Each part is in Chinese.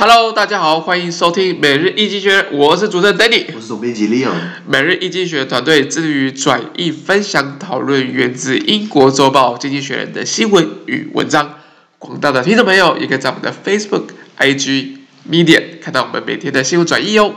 Hello，大家好，欢迎收听每日易经济学人，我是主持人 Danny，我是总编辑 Leon。每日易经济学人团队致力于转译、分享、讨论源自英国周报《经济学人》的新闻与文章。广大的听众朋友也可以在我们的 Facebook、IG、Medium 看到我们每天的新闻转译哦。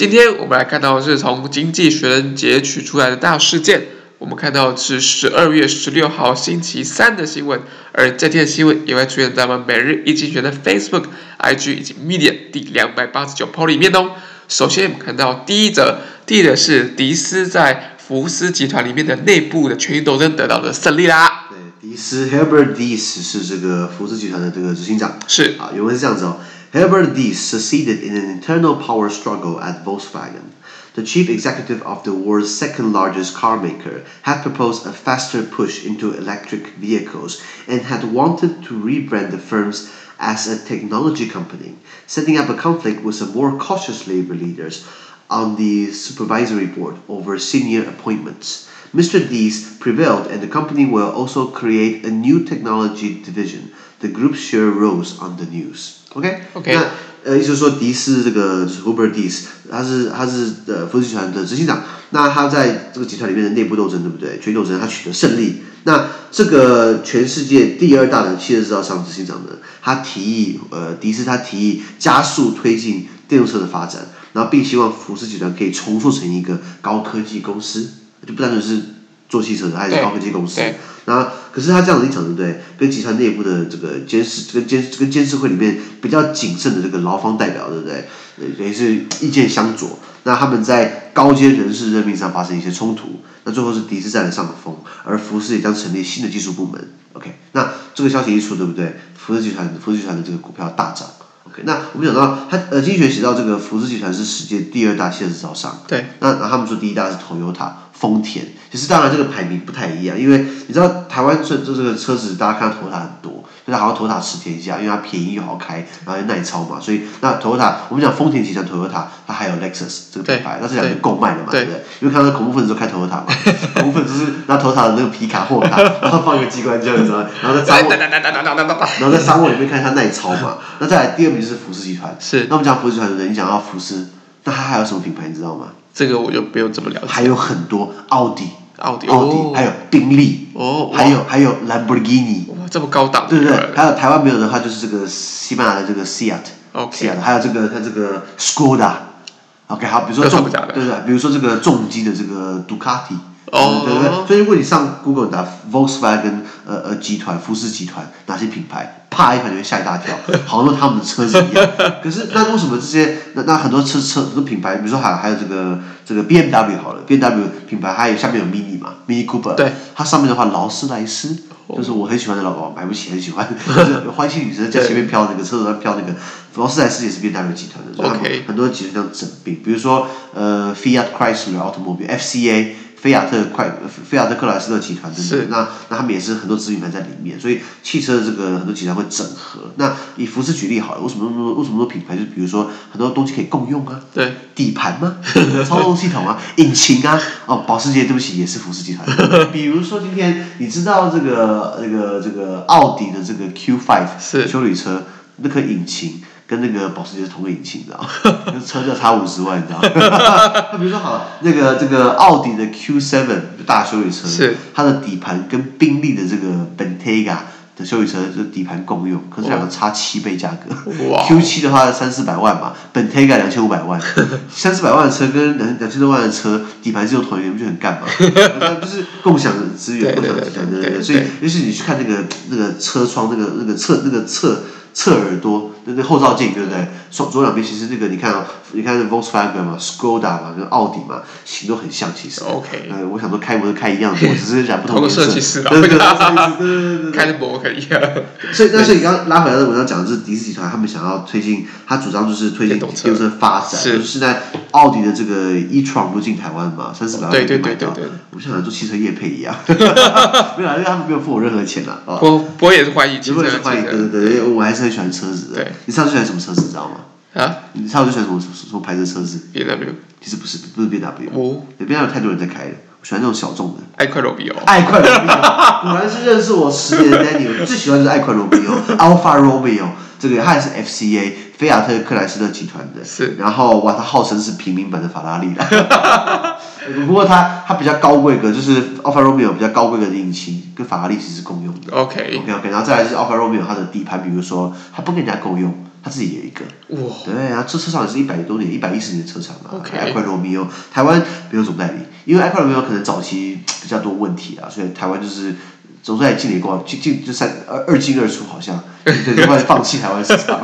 今天我们来看到的是从《经济学人》截取出来的大事件。我们看到是十二月十六号星期三的新闻，而这天的新闻也会出现在我们每日一经济学的 Facebook、IG 以及 Medium 第两百八十九 po 里面哦。首先，我们看到第一则，第一则是迪斯在福斯集团里面的内部的权益斗争得到了胜利啦。对，迪斯 Herbert Diess 是这个福斯集团的这个执行长。是啊，原文是这样子哦。Herbert Diess succeeded in an internal power struggle at Volkswagen. The chief executive of the world's second largest car maker had proposed a faster push into electric vehicles and had wanted to rebrand the firm as a technology company, setting up a conflict with some more cautious labor leaders on the supervisory board over senior appointments. Mr. Diess prevailed, and the company will also create a new technology division. The group's share rose on the news. OK，OK，那呃，意思是说，迪斯这个 Hubert Diess，他是他是呃福斯集团的执行长。那他在这个集团里面的内部斗争，对不对？权力斗争，他取得胜利。那这个全世界第二大的汽车制造商执行长呢，他提议，呃，迪斯他提议加速推进电动车的发展，然后并希望福斯集团可以重塑成一个高科技公司，就不单纯是做汽车的，还是高科技公司。那可是他这样的立场，对不对？跟集团内部的这个监事、跟监跟监事会里面比较谨慎的这个劳方代表，对不对？也是意见相左。那他们在高阶人事任命上发生一些冲突。那最后是迪斯占了上风，而福斯也将成立新的技术部门。OK，那这个消息一出，对不对？福斯集团福斯集团的这个股票大涨。OK，那我们讲到他呃，经济学写到这个福斯集团是世界第二大汽车制造商。对。那那他们说第一大是 Toyota。丰田其实当然这个排名不太一样，因为你知道台湾这这这个车子大家看到 Toyota 很多，就是好像 Toyota 吃天下，因为它便宜又好开，然后又耐操嘛，所以那 Toyota 我们讲丰田集团 Toyota 它还有 Lexus 这个品牌，那这两个够卖的嘛，对不对？因为看到恐怖分子都开 Toyota 嘛，恐怖分子是拿 Toyota 的那个皮卡货卡，然后放一个机关枪，你知道吗？然后在沙漠，然后在沙漠里面看它耐操嘛。那再来第二名就是福斯集团，是。那我们讲福斯集团的人，你讲到福斯，那它还有什么品牌你知道吗？这个我就不用这么了解。还有很多奥迪。奥迪，奥迪，还有宾利，哦，还有还有兰博基尼，哇，这么高档，对不对？还有台湾没有的话，就是这个西班牙的这个 Seat，Seat，还有这个它这个 Skoda，OK，好，比如说重，对不对？比如说这个重机的这个杜卡迪，哦，对不对？所以如果你上 Google 打 Volkswagen，呃呃集团，福斯集团哪些品牌？啪一下就会吓一大跳，好像他们的车子一样。可是那为什么这些那那很多车车很多品牌，比如说还还有这个这个 B M W 好了，B M W 品牌还有下面有 Mini 嘛，Mini Cooper。对。它上面的话，劳斯莱斯，就是我很喜欢的老公，买不起，很喜欢。就 是欢喜女神在前面飘那个车子上飘那个，劳斯莱斯也是 B M W 集团的，所以他们很多集团这样整并，比如说呃 Fiat Chrysler Automobile F C A。菲亚特快，菲亚特克莱斯勒集团等等，那那他们也是很多子品牌在里面，所以汽车的这个很多集团会整合。那以福斯举例好了，为什么那么多为什么多品牌？就比如说很多东西可以共用啊，对，底盘吗？操纵系统啊，引擎啊，哦，保时捷对不起也是福斯集团。比如说今天你知道这个这个这个奥迪的这个 Q5 是修理车那颗引擎。跟那个保时捷是同个引擎，你知道吗？就车价差五十万，你知道吗？那 比如说好，那个这个奥迪的 Q7 大休旅车，是它的底盘跟宾利的这个 Bentayga 的休旅车就底盘共用，可是两个差七倍价格。Q7 的话三四百万嘛，Bentayga 两千五百万，三四百万的车跟两两千多万的车底盘是用同一个，不就很干嘛？就是共享资源，共享资源，对对对。所以，尤其你去看那个那个车窗，那个那个侧那个侧侧耳朵。那那后照镜对不对？双左两边其实那个你看啊、哦，你看 Volkswagen 嘛，Skoda 嘛，跟奥迪嘛，型都很像其实。OK。呃，我想说开模是开一样的，我只是染不同颜色。设计师对对对对对对。开的模可以啊。所以，那所以你刚刚拉回来的文章讲的是迪士集团，他们想要推进，他主张就是推进电动车发展。是。就是在奥迪的这个 e-tron 不进台湾嘛，三四百万就买到。对对对对对。我们想做汽车业配一样。没有啊，因为他们没有付我任何钱啊。不，不也是欢迎，不也是欢迎。对对对，我还是很喜欢车子的。对。你上次喜欢什么车子，你知道吗？啊，你差不多喜欢什么什么牌子的车子？B W，其实不是，不是 B W。哦，B W 太多人在开了，我喜欢那种小众的。爱快罗比欧，爱快罗比欧，果然是认识我十年的 Daniel，最喜欢的是爱快罗比欧，Alpha Romeo，这个它也是 F C A，菲亚特克莱斯勒集团的。是。然后哇，它号称是平民版的法拉利啦。不过它它比较高规格，就是 Alfa Romeo 比较高规格的引擎，跟法拉利其实是共用的。OK。OK OK，然后再来是 Alfa Romeo 它的底盘，比如说它不跟人家共用。它自己也有一个，哇对啊，这车厂也是一百多年、一百一十年的车厂啊。OK，爱快罗密欧，台湾没有总代理，因为爱快罗密欧可能早期比较多问题啊，所以台湾就是总代理进了一过，进进就三二二进二出，好像对，就后来放弃台湾市场，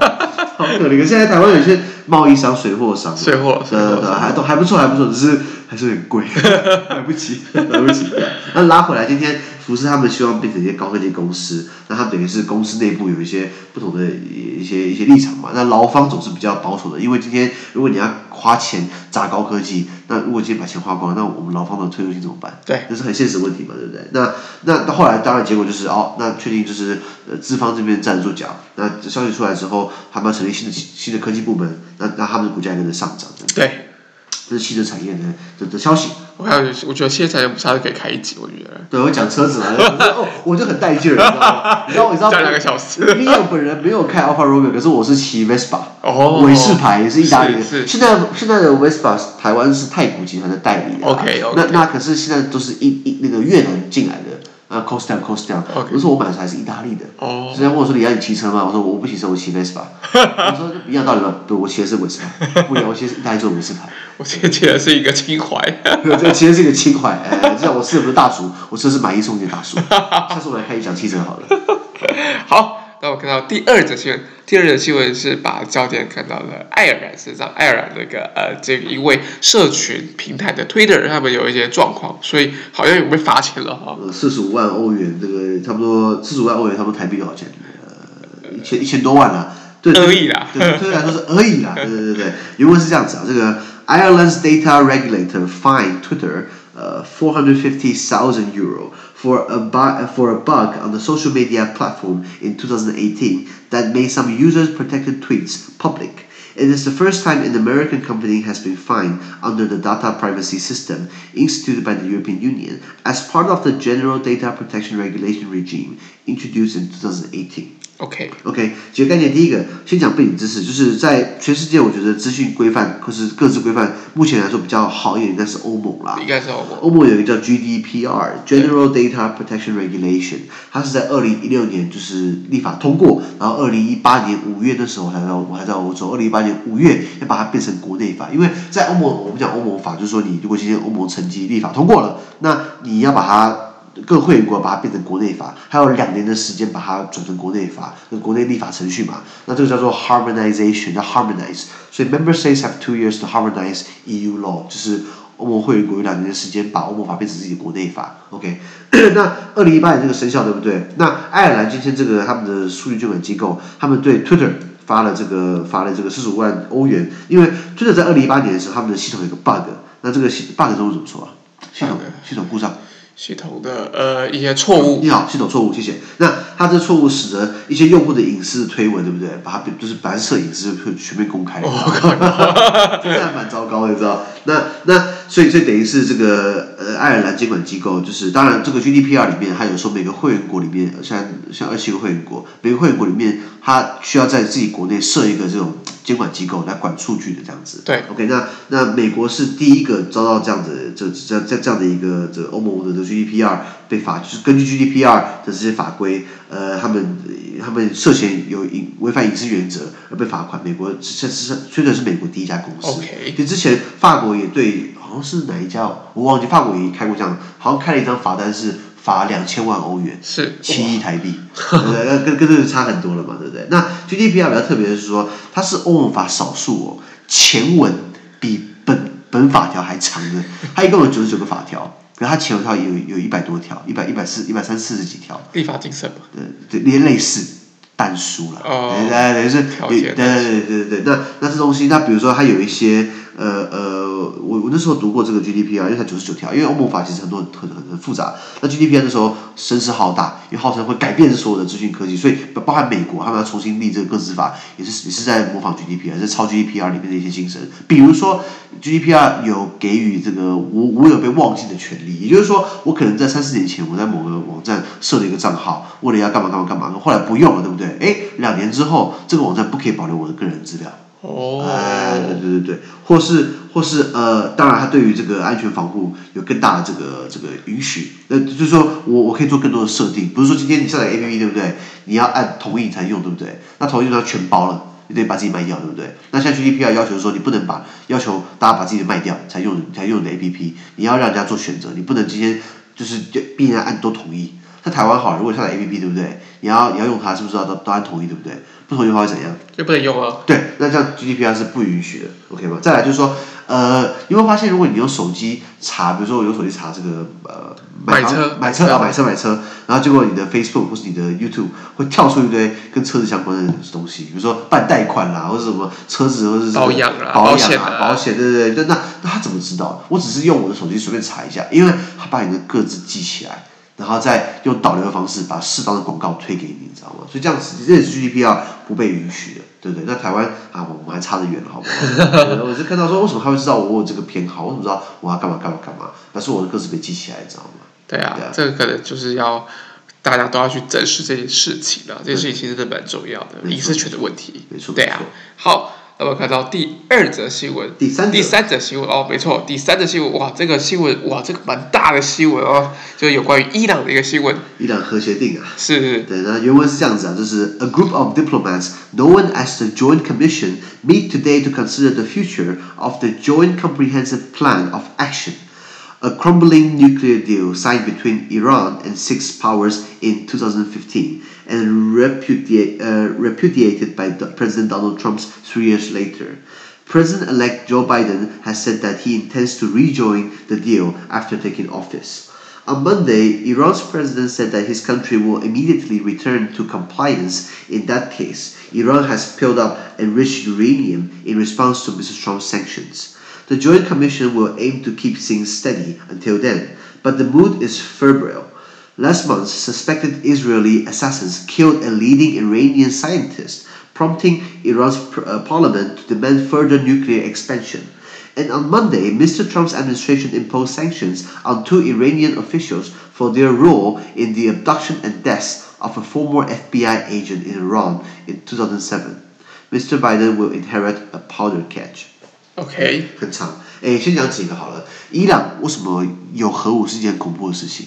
好可怜。现在台湾有些贸易商、水货商，水货，对对对，还都还不错，还不错，只是还是很贵，买不起，买不起。那拉回来，今天。福斯他们希望变成一些高科技公司，那他们等于是公司内部有一些不同的一些一些立场嘛。那劳方总是比较保守的，因为今天如果你要花钱砸高科技，那如果今天把钱花光了，那我们劳方的退休金怎么办？对，这是很现实问题嘛，对不对？那那到后来当然结果就是哦，那确定就是呃资方这边站得住脚。那消息出来之后，他们要成立新的新的科技部门，那那他们的股价也跟着上涨。对。这是汽车产业的的的消息。我还有，我觉得汽车产业不差，可以开一集，我觉得。对，我讲车子了，哦，我就很带劲儿，你知道吗？你知道，你知道。讲两个小时。你有本人没有开 Alfa Romeo，可是我是骑 Vespa，哦，韦氏牌也是意大利的。现在现在的 Vespa 台湾是太古集团的代理的。OK OK。那那可是现在都是一一那个越南进来的。呃，cost down，cost down。我说我买的还是意大利的。哦。人家问我说：“你要你骑车吗？”我说：“我不骑车，我骑 Vespa。”我说：“一样道理吗？”对，我骑的是伟士牌，不一样，我骑的是意大利做伟士牌。我骑的是一个情怀。对，骑的是一个情怀。哎，知道我吃的不是大叔，我吃的是买一送一的大叔。下次我来开一讲汽车好了。好。那我看到第二则新闻，第二则新闻是把焦点看到了爱尔兰身上，爱尔兰那个呃，这个一位社群平台的 Twitter，他们有一些状况，所以好像有被罚钱了哈。四十五万欧元，这个差不多四十五万欧元，他们台币多少钱？呃，一千一千多万啊。对，而已啦。对，对来说是而已啦。对对对对，原文是这样子啊，这个 Ireland's data regulator fined Twitter 呃 four hundred fifty thousand euro。For a, bu- for a bug on the social media platform in 2018 that made some users' protected tweets public. It is the first time an American company has been fined under the data privacy system instituted by the European Union as part of the General Data Protection Regulation regime introduced in 2018. OK，OK，几个概念。第一个，先讲背景知识，就是在全世界，我觉得资讯规范或是各自规范，目前来说比较好一点，应该是欧盟啦。应该是欧盟。欧盟有一个叫 GDPR（General Data Protection Regulation），它是在二零一六年就是立法通过，然后二零一八年五月的时候还在我还在欧洲，二零一八年五月要把它变成国内法，因为在欧盟，我们讲欧盟法，就是说你如果今天欧盟层级立法通过了，那你要把它。各会员国把它变成国内法，还有两年的时间把它转成国内法，跟国内立法程序嘛。那这个叫做 harmonization，叫 harmonize。所以 member states have two years to harmonize EU law，就是欧盟会员国有两年的时间把欧盟法变成自己的国内法。OK，那二零一八年这个生效对不对？那爱尔兰今天这个他们的数据监管机构，他们对 Twitter 发了这个发了这个四十五万欧元，因为 Twitter 在二零一八年的时候，他们的系统有个 bug，那这个 bug 中文怎么说啊？系统系统故障。系统的呃一些错误，你好，系统错误，谢谢。那它这错误使得一些用户的隐私推文，对不对？把它就是白色隐私就全面公开，这 还蛮糟糕的，你知道？那那所以这等于是这个呃爱尔兰监管机构，就是当然这个 GDPR 里面，还有说每个会员国里面，像像二七个会员国，每个会员国里面，它需要在自己国内设一个这种。监管机构来管数据的这样子，对，OK，那那美国是第一个遭到这样子这这这这样的一个这欧盟的这 GDPR 被罚，就是根据 GDPR 的这些法规，呃，他们他们涉嫌有违违反隐私原则而被罚款。美国这是确实是美国第一家公司，OK，就之前法国也对，好像是哪一家，我忘记，法国也开过这样，好像开了一张罚单是。罚两千万欧元，是七亿台币，对不对？跟跟这个差很多了嘛，对不对？那 GDPR 比较特别的是说，它是欧盟法少数哦，前文比本本法条还长的，它一共有九十九个法条，可是它前文条有有一百多条，一百一百四一百三四十几条，立法精神嘛，对对，连类似。但书了，对对对，是，对对对对对对，那那这东西，那比如说它有一些，呃呃，我我那时候读过这个 GDPR，因为它九十九条，因为欧盟法其实很多很很很复杂，那 GDPR 的时候声势浩大，因为号称会改变所有的资讯科技，所以包含美国他们要重新立这个个资法，也是也是在模仿 GDPR，在抄 GDPR 里面的一些精神，比如说 GDPR 有给予这个无无有被忘记的权利，也就是说，我可能在三四年前我在某个网站设了一个账号，为了要干嘛干嘛干嘛，后来不用了，对不对？哎，两年之后，这个网站不可以保留我的个人资料。哦。对对对对，或是或是呃，当然，它对于这个安全防护有更大的这个这个允许。那就是说我我可以做更多的设定，不是说今天你下载 APP 对不对？你要按同意才用，对不对？那同意就要全包了，你得把自己卖掉，对不对？那像 GDPR 要求说，你不能把要求大家把自己卖掉才用才用你的 APP，你要让人家做选择，你不能今天就是就逼人家按都同意。在台湾好，如果下载 APP 对不对？你要你要用它，是不是都都按同意对不对？不同意的话会怎样？就不能用啊。对，那这样 GDPR 是不允许的，OK 吗？再来就是说，呃，你会发现，如果你用手机查，比如说我用手机查这个呃买车买车啊买车买车，然后结果你的 Facebook 或是你的 YouTube 会跳出一堆跟车子相关的东西，比如说办贷款啦，或者什么车子或者是保养啊保险啊保险，对对对，那那他怎么知道？我只是用我的手机随便查一下，因为他把你的个资记起来。然后再用导流的方式把适当的广告推给你，你知道吗？所以这样子，这也是 GDPR 不被允许的，对不对？那台湾啊，我们还差得远，好不好？我是看到说，为什么他会知道我有这个偏好？我怎么知道我要干嘛干嘛干嘛？但是我的个资被记起来，你知道吗？对啊，对啊，这个可能就是要大家都要去正视这件事情了。这件事情其实真的蛮重要的，隐私权的问题。没错，对啊，好。那么看到第二则新闻，第三第三则新闻哦，没错，第三则新闻哇，这个新闻哇，这个蛮大的新闻哦，就是有关于伊朗的一个新闻。伊朗核协定啊，是是。对，那原文是这样子啊，就是 A group of diplomats known as the Joint Commission meet today to consider the future of the Joint Comprehensive Plan of Action, a crumbling nuclear deal signed between Iran and six powers in 2015. and uh, repudiated by President Donald Trump three years later. President-elect Joe Biden has said that he intends to rejoin the deal after taking office. On Monday, Iran's president said that his country will immediately return to compliance in that case. Iran has piled up enriched uranium in response to Mr. Trump's sanctions. The Joint Commission will aim to keep things steady until then, but the mood is febrile. Last month, suspected Israeli assassins killed a leading Iranian scientist, prompting Iran's uh, parliament to demand further nuclear expansion. And on Monday, Mr. Trump's administration imposed sanctions on two Iranian officials for their role in the abduction and death of a former FBI agent in Iran in 2007. Mr. Biden will inherit a powder catch. OK，很长。诶，先讲几个好了。伊朗为什么有核武是一件恐怖的事情？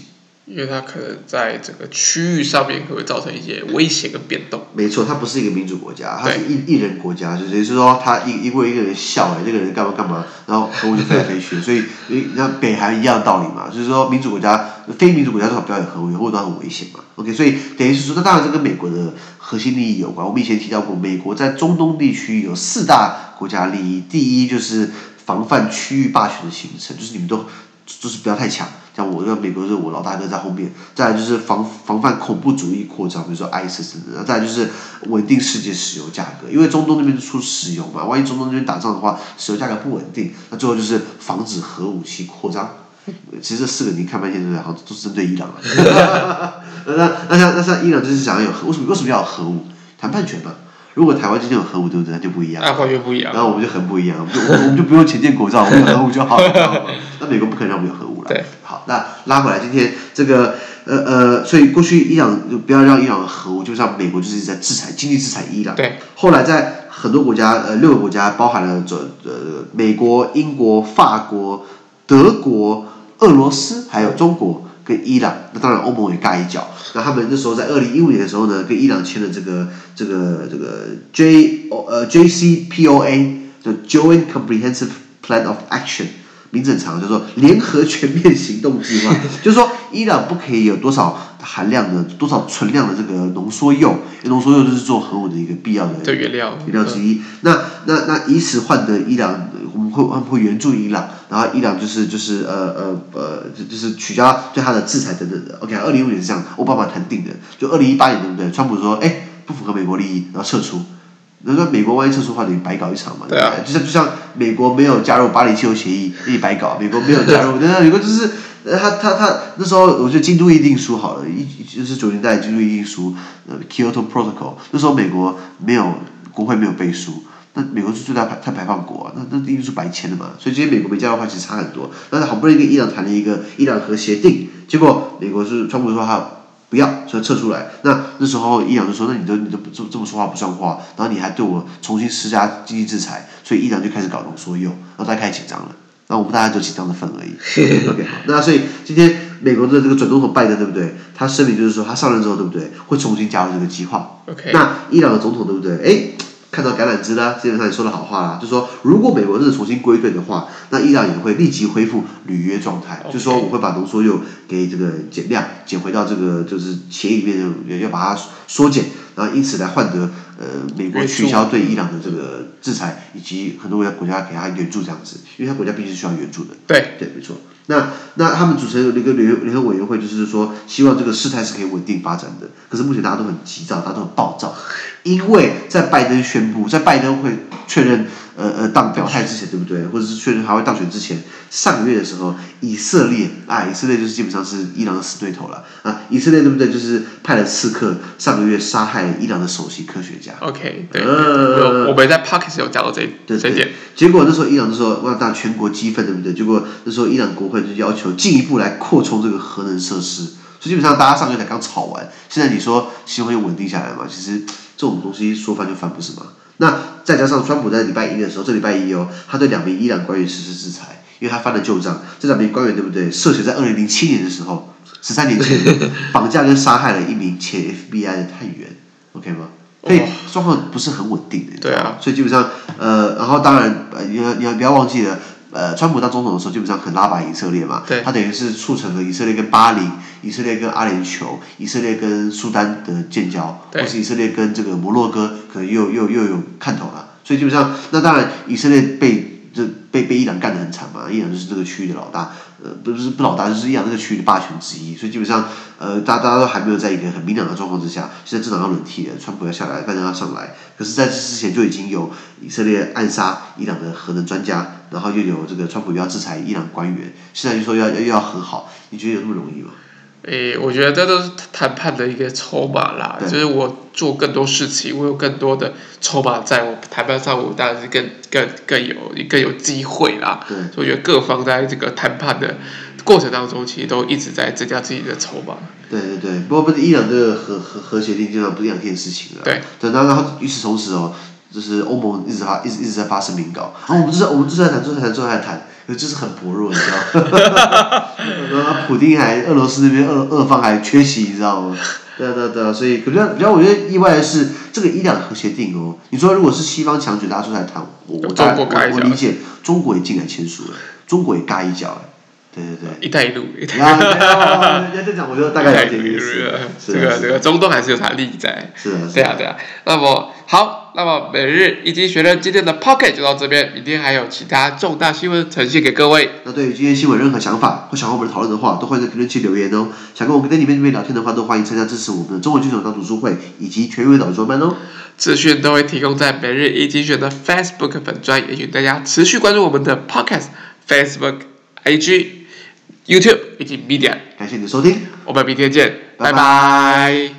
因为它可能在整个区域上面会造成一些威胁跟变动。没错，它不是一个民主国家，它是一一人国家，就是说，他一因为一个人笑哎，这个人干嘛干嘛，然后核武就飞来飞去，所以你像北韩一样的道理嘛，就是说民主国家、非民主国家最好不要有核武，核武都很危险嘛。OK，所以等于是说，那当然这跟美国的核心利益有关。我们以前提到过，美国在中东地区有四大国家利益，第一就是防范区域霸权的形成，就是你们都就是不要太强。像我，像美国是我老大哥在后面，再来就是防防范恐怖主义扩张，比如说 ISIS，再来就是稳定世界石油价格，因为中东那边出石油嘛，万一中东那边打仗的话，石油价格不稳定，那最后就是防止核武器扩张。其实这四个你看半天对不对？好像都是针对伊朗 那那像那像伊朗就是想要有核，为什么为什么要有核武？谈判权嘛。如果台湾今天有核武，对不对？那就不一样。那完全不一样。然后我们就很不一样，我们就我们就不用前建国造，我们有核武就好了。那美国不可能让我们有核武了。对。好，那拉回来，今天这个呃呃，所以过去伊朗就不要让伊朗有核武，就像美国就是在制裁，经济制裁伊朗。对。后来在很多国家，呃，六个国家包含了这呃美国、英国、法国、德国、俄罗斯，还有中国。跟伊朗，那当然欧盟也尬一脚。那他们那时候在二零一五年的时候呢，跟伊朗签的这个这个这个 J 呃 JCPOA 的 Joint Comprehensive Plan of Action，名字很长，叫做联合全面行动计划，就是说伊朗不可以有多少含量的、多少存量的这个浓缩铀，浓缩铀就是做核武的一个必要的原料原料之一。嗯、那那那以此换得伊朗，我们会我们会援助伊朗，然后伊朗就是就是呃呃呃，就就是取消对他的制裁等等的。OK，二零一五年是这样，奥巴马谈定的，就二零一八年对不对？川普说，哎，不符合美国利益，然后撤出。那说美国万一撤出的话，等于白搞一场嘛？对啊，就像就像美国没有加入巴黎气候协议，你白搞。美国没有加入，那美国就是呃，他他他那时候，我觉得京都议定书好了，一就是九零年代京都议定书，呃，Kyoto Protocol，那时候美国没有国会没有背书，那美国是最大排碳排放国啊，那那一定是白签的嘛，所以今天美国没加入的话，其实差很多。但是好不容易跟伊朗谈了一个伊朗核协定，结果美国是川普说他。不要，所以撤出来。那那时候伊朗就说：“那你都你都不这这么说话不算话，然后你还对我重新施加经济制裁。”所以伊朗就开始搞浓缩铀，然后大家开始紧张了。那我们大家就紧张的份而已。OK，好。那所以今天美国的这个准总统拜登对不对？他声明就是说他上任之后对不对？会重新加入这个计划。OK。那伊朗的总统对不对？哎。看到橄榄枝啦，基本上也说了好话啦，就说如果美国真的重新归队的话，那伊朗也会立即恢复履约状态.就说我会把浓缩铀给这个减量，减回到这个就是协议里面，要把它缩减，然后因此来换得呃美国取消对伊朗的这个制裁，以及很多国家给他援助这样子，因为他国家毕竟是需要援助的。对对，没错。那那他们组成了一个联联合委员会，就是说希望这个事态是可以稳定发展的。可是目前大家都很急躁，大家都很暴躁，因为在拜登宣布，在拜登会确认呃呃当表态之前，对不对？或者是确认他会当选之前，上个月的时候，以色列啊，以色列就是基本上是伊朗的死对头了啊。以色列对不对？就是派了刺客上个月杀害伊朗的首席科学家。OK，对，呃，我们在 Podcast 有讲到这这点。对对结果那时候伊朗就说哇，大全国激愤，对不对？结果那时候伊朗国会。就要求进一步来扩充这个核能设施，所以基本上大家上个月才刚吵完，现在你说希望又稳定下来嘛？其实这种东西说翻就翻不是吗？那再加上川普在礼拜一的时候，这礼拜一哦，他对两名伊朗官员实施制裁，因为他翻了旧账，这两名官员对不对？涉嫌在二零零七年的时候，十三年前绑架跟杀害了一名前 FBI 的探员，OK 吗？所以状况不是很稳定的，对啊，所以基本上呃，然后当然呃，你要你要不要忘记了。呃，川普当总统的时候，基本上很拉拔以色列嘛，对，他等于是促成了以色列跟巴黎、以色列跟阿联酋、以色列跟苏丹的建交，或是以色列跟这个摩洛哥可能又又又有看头了，所以基本上，那当然以色列被这被被伊朗干得很惨嘛，伊朗就是这个区域的老大。呃，不是不老大，就是伊朗这个区域的霸权之一，所以基本上，呃，大家大家都还没有在一个很明朗的状况之下，现在政党要轮替了，川普要下来，拜登要上来，可是在这之前就已经有以色列暗杀伊朗的核能专家，然后又有这个川普又要制裁伊朗官员，现在就说要要要和好，你觉得有那么容易吗？诶，我觉得这都是谈判的一个筹码啦，就是我做更多事情，我有更多的筹码在我谈判上，我当然是更更更有更有机会啦。对，所以我觉得各方在这个谈判的过程当中，其实都一直在增加自己的筹码。对对对，不过不是伊朗这个核核核协定，基本上不是两件事情了。对，等到然后与此同时哦，就是欧盟一直发一直一直在发声明稿，然后我们就是我们就是在谈，就是在谈，就是在谈。就是很薄弱，你知道吗？然后普丁还俄罗斯那边俄俄方还缺席，你知道吗？对啊对啊对啊，所以比较比较我觉得意外的是这个伊朗核协定哦，你说如果是西方强权大家出来谈，我我大我我理解中国也进来签署了，中国也嘎一脚，对对对。一带一路，一带一路。要这样讲，我觉得大概有点意思。这个这个中东还是有它利益在。是啊。对啊对啊，那么好。那么每日一经学人今天的 Pocket 就到这边，明天还有其他重大新闻呈现给各位。那对于今天新闻任何想法或想和我们讨论的话，都欢迎在评论区留言哦。想跟我们在里面里面聊天的话，都欢迎参加支持我们的中文剧场当读书会以及全英文导专班哦。资讯都会提供在每日一经学的 Facebook 粉专，也请大家持续关注我们的 Podcast、Facebook、IG、YouTube 以及 Media。感谢你的收听，我们明天见，拜拜。拜拜。